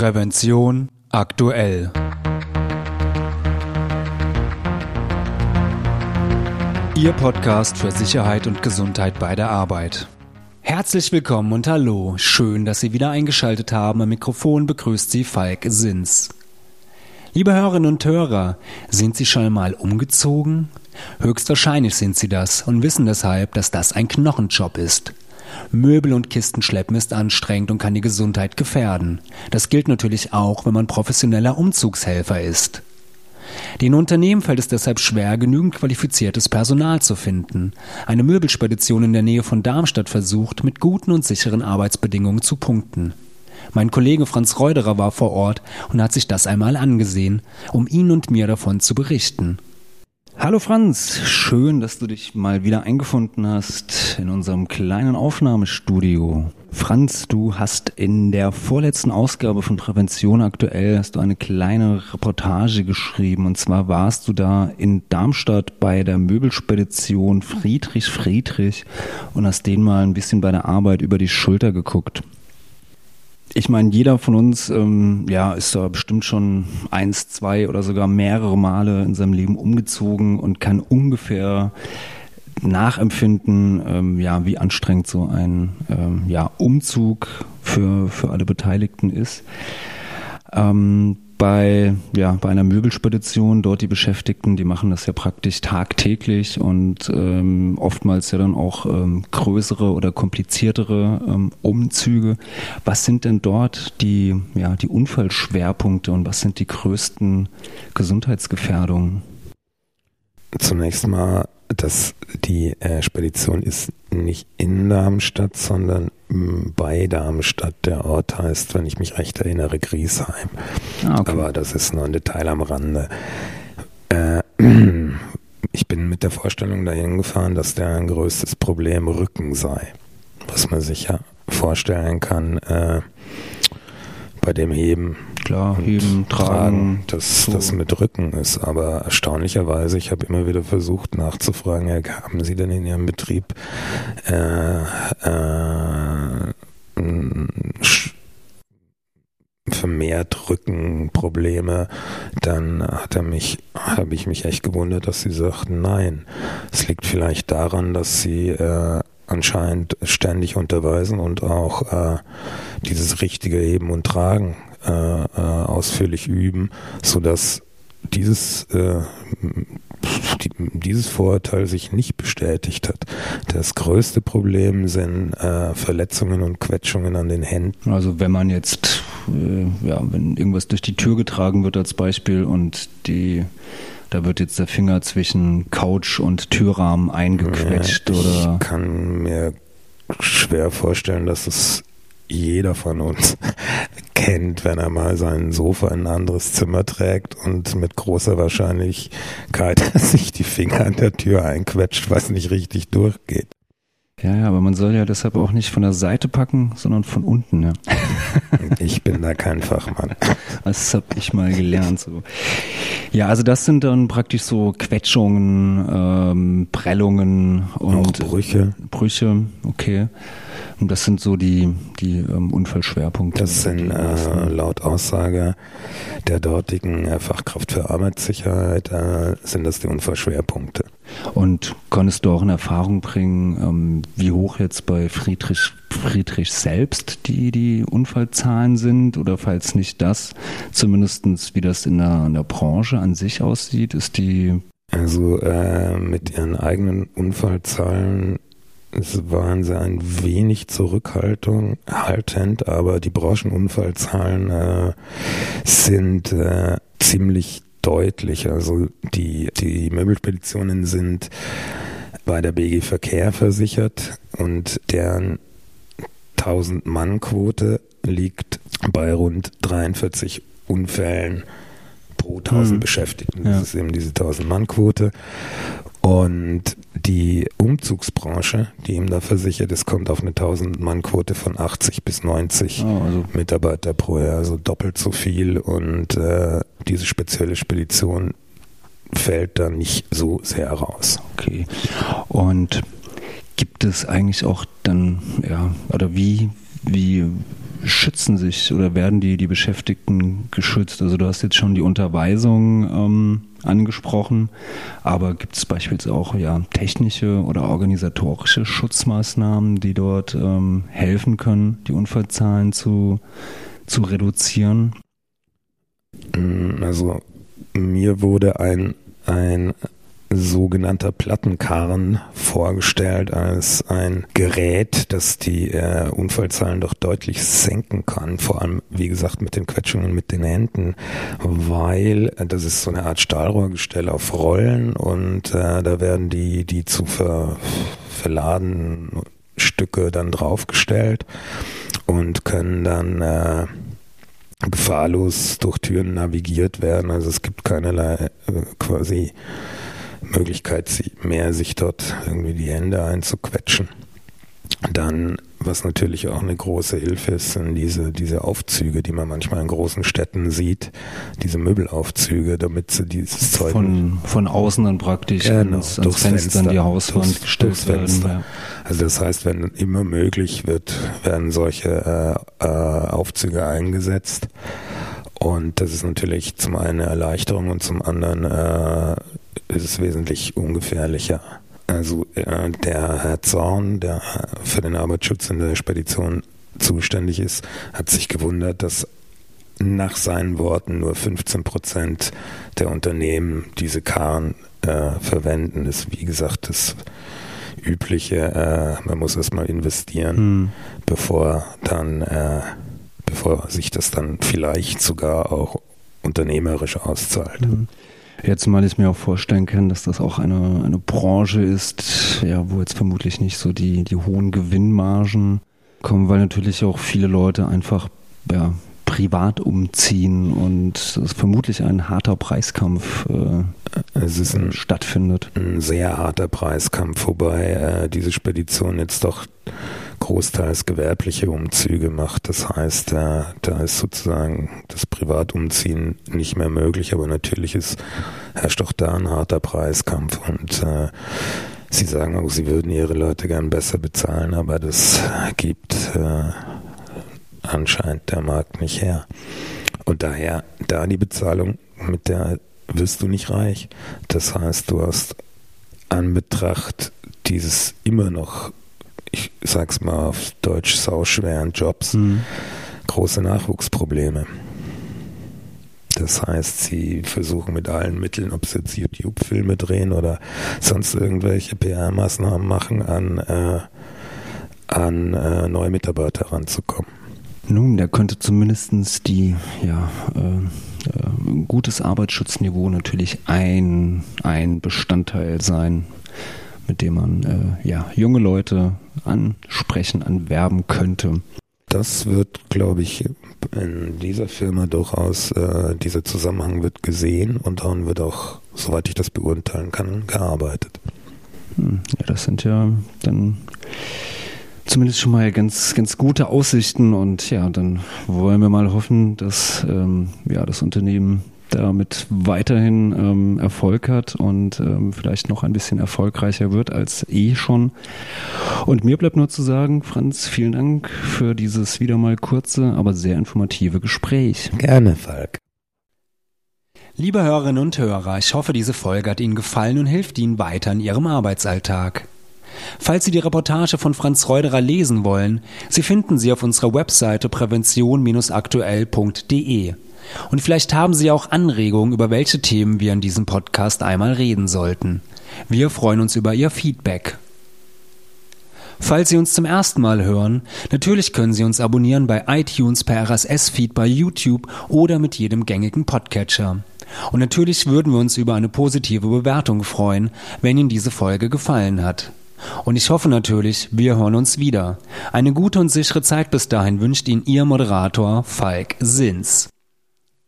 Prävention aktuell. Ihr Podcast für Sicherheit und Gesundheit bei der Arbeit. Herzlich willkommen und hallo. Schön, dass Sie wieder eingeschaltet haben. Am Mikrofon begrüßt Sie Falk Sins. Liebe Hörerinnen und Hörer, sind Sie schon mal umgezogen? Höchstwahrscheinlich sind Sie das und wissen deshalb, dass das ein Knochenjob ist. Möbel und Kisten schleppen ist anstrengend und kann die Gesundheit gefährden. Das gilt natürlich auch, wenn man professioneller Umzugshelfer ist. Den Unternehmen fällt es deshalb schwer, genügend qualifiziertes Personal zu finden. Eine Möbelspedition in der Nähe von Darmstadt versucht, mit guten und sicheren Arbeitsbedingungen zu punkten. Mein Kollege Franz Reuderer war vor Ort und hat sich das einmal angesehen, um Ihnen und mir davon zu berichten. Hallo Franz, schön, dass du dich mal wieder eingefunden hast in unserem kleinen Aufnahmestudio. Franz, du hast in der vorletzten Ausgabe von Prävention aktuell hast du eine kleine Reportage geschrieben und zwar warst du da in Darmstadt bei der Möbelspedition Friedrich Friedrich und hast denen mal ein bisschen bei der Arbeit über die Schulter geguckt ich meine, jeder von uns ähm, ja, ist da bestimmt schon eins, zwei oder sogar mehrere Male in seinem Leben umgezogen und kann ungefähr nachempfinden, ähm, ja, wie anstrengend so ein ähm, ja, Umzug für, für alle Beteiligten ist. Ähm, bei, ja, bei einer Möbelspedition, dort die Beschäftigten, die machen das ja praktisch tagtäglich und ähm, oftmals ja dann auch ähm, größere oder kompliziertere ähm, Umzüge. Was sind denn dort die, ja, die Unfallschwerpunkte und was sind die größten Gesundheitsgefährdungen? Zunächst mal, dass die äh, Spedition ist nicht in Darmstadt, sondern bei Darmstadt. Der Ort heißt, wenn ich mich recht erinnere, Griesheim. Ah, okay. Aber das ist nur ein Detail am Rande. Äh, ich bin mit der Vorstellung dahin gefahren, dass der ein größtes Problem Rücken sei. Was man sich ja vorstellen kann äh, bei dem Heben klar, heben, tragen. Dass so. das mit Rücken ist. Aber erstaunlicherweise, ich habe immer wieder versucht nachzufragen, ja, haben Sie denn in Ihrem Betrieb äh, äh, vermehrt Rückenprobleme, dann hat er mich, habe ich mich echt gewundert, dass sie sagten, nein. Es liegt vielleicht daran, dass sie äh, anscheinend ständig unterweisen und auch äh, dieses richtige Heben und Tragen äh, äh, ausführlich üben, so dass dieses äh, die, dieses Vorurteil sich nicht bestätigt hat. Das größte Problem sind äh, Verletzungen und Quetschungen an den Händen. Also wenn man jetzt, äh, ja, wenn irgendwas durch die Tür getragen wird als Beispiel und die da wird jetzt der Finger zwischen Couch und Türrahmen eingequetscht ja, ich oder. Ich kann mir schwer vorstellen, dass es jeder von uns kennt, wenn er mal sein Sofa in ein anderes Zimmer trägt und mit großer Wahrscheinlichkeit sich die Finger an der Tür einquetscht, was nicht richtig durchgeht. Ja, ja, aber man soll ja deshalb auch nicht von der Seite packen, sondern von unten. Ja. Ich bin da kein Fachmann. Das habe ich mal gelernt. So. Ja, also das sind dann praktisch so Quetschungen, ähm, Prellungen und auch Brüche. Brüche, okay. Und das sind so die, die ähm, Unfallschwerpunkte. Das sind äh, laut Aussage der dortigen äh, Fachkraft für Arbeitssicherheit äh, sind das die Unfallschwerpunkte. Und konntest du auch in Erfahrung bringen, ähm, wie hoch jetzt bei Friedrich, Friedrich selbst die, die Unfallzahlen sind? Oder falls nicht das, zumindestens wie das in der, in der Branche an sich aussieht? Ist die also äh, mit ihren eigenen Unfallzahlen waren sie ein wenig zurückhaltend, aber die Branchenunfallzahlen äh, sind äh, ziemlich deutlich. Also die, die Möbelspeditionen sind bei der BG Verkehr versichert und deren 1000 Mann Quote liegt bei rund 43 Unfällen pro 1000 hm. Beschäftigten. Das ja. ist eben diese 1000 Mann Quote. Und die Umzugsbranche, die ihm da versichert ist, kommt auf eine 1000-Mann-Quote von 80 bis 90 oh, also. Mitarbeiter pro Jahr, also doppelt so viel. Und äh, diese spezielle Spedition fällt da nicht so sehr raus. Okay. Und gibt es eigentlich auch dann, ja, oder wie, wie schützen sich oder werden die, die Beschäftigten geschützt? Also du hast jetzt schon die Unterweisung ähm, angesprochen, aber gibt es beispielsweise auch ja, technische oder organisatorische Schutzmaßnahmen, die dort ähm, helfen können, die Unfallzahlen zu, zu reduzieren? Also mir wurde ein, ein sogenannter Plattenkarren vorgestellt als ein Gerät, das die äh, Unfallzahlen doch deutlich senken kann. Vor allem, wie gesagt, mit den Quetschungen mit den Händen, weil äh, das ist so eine Art Stahlrohrgestell auf Rollen und äh, da werden die, die zu ver, verladenen Stücke dann draufgestellt und können dann äh, gefahrlos durch Türen navigiert werden. Also es gibt keinerlei äh, quasi Möglichkeit mehr, sich dort irgendwie die Hände einzuquetschen. Dann, was natürlich auch eine große Hilfe ist, sind diese, diese Aufzüge, die man manchmal in großen Städten sieht, diese Möbelaufzüge, damit sie dieses Zeug. Von, von außen dann praktisch genau, ans, ans Fenster, Fenster, in die Hauswand durchs, gestellt durchs werden. Ja. Also das heißt, wenn immer möglich wird, werden solche äh, äh, Aufzüge eingesetzt. Und das ist natürlich zum einen eine Erleichterung und zum anderen äh, ist es wesentlich ungefährlicher. Also äh, der Herr Zorn, der für den Arbeitsschutz in der Spedition zuständig ist, hat sich gewundert, dass nach seinen Worten nur 15 Prozent der Unternehmen diese Karren äh, verwenden. Das ist wie gesagt das übliche, äh, man muss erstmal investieren, hm. bevor dann, äh, bevor sich das dann vielleicht sogar auch unternehmerisch auszahlt. Hm. Jetzt mal ich mir auch vorstellen kann, dass das auch eine, eine Branche ist, ja, wo jetzt vermutlich nicht so die, die hohen Gewinnmargen kommen, weil natürlich auch viele Leute einfach ja, privat umziehen und es vermutlich ein harter Preiskampf äh, ein, stattfindet. Ein sehr harter Preiskampf, wobei äh, diese Spedition jetzt doch großteils gewerbliche Umzüge macht. Das heißt, äh, da ist sozusagen das Privatumziehen nicht mehr möglich, aber natürlich ist, herrscht auch da ein harter Preiskampf und äh, Sie sagen auch, Sie würden Ihre Leute gern besser bezahlen, aber das gibt äh, anscheinend der Markt nicht her. Und daher, da die Bezahlung, mit der wirst du nicht reich. Das heißt, du hast an Betracht dieses immer noch ich sag's mal auf Deutsch, sauschweren Jobs mhm. große Nachwuchsprobleme. Das heißt, sie versuchen mit allen Mitteln, ob sie jetzt YouTube-Filme drehen oder sonst irgendwelche PR-Maßnahmen machen, an, äh, an äh, neue Mitarbeiter ranzukommen. Nun, der könnte zumindest die, ja, äh, äh, gutes Arbeitsschutzniveau natürlich ein, ein Bestandteil sein, mit dem man äh, ja, junge Leute ansprechen, anwerben könnte. Das wird, glaube ich, in dieser Firma durchaus, äh, dieser Zusammenhang wird gesehen und daran wird auch, soweit ich das beurteilen kann, gearbeitet. Hm, ja, das sind ja dann zumindest schon mal ganz, ganz gute Aussichten und ja, dann wollen wir mal hoffen, dass ähm, ja, das Unternehmen damit weiterhin ähm, Erfolg hat und ähm, vielleicht noch ein bisschen erfolgreicher wird als eh schon. Und mir bleibt nur zu sagen, Franz, vielen Dank für dieses wieder mal kurze, aber sehr informative Gespräch. Gerne, Falk. Liebe Hörerinnen und Hörer, ich hoffe, diese Folge hat Ihnen gefallen und hilft Ihnen weiter in Ihrem Arbeitsalltag. Falls Sie die Reportage von Franz Reuderer lesen wollen, Sie finden sie auf unserer Webseite prävention-aktuell.de. Und vielleicht haben Sie auch Anregungen, über welche Themen wir in diesem Podcast einmal reden sollten. Wir freuen uns über Ihr Feedback. Falls Sie uns zum ersten Mal hören, natürlich können Sie uns abonnieren bei iTunes, per RSS-Feed, bei YouTube oder mit jedem gängigen Podcatcher. Und natürlich würden wir uns über eine positive Bewertung freuen, wenn Ihnen diese Folge gefallen hat. Und ich hoffe natürlich, wir hören uns wieder. Eine gute und sichere Zeit bis dahin wünscht Ihnen Ihr Moderator Falk Sins.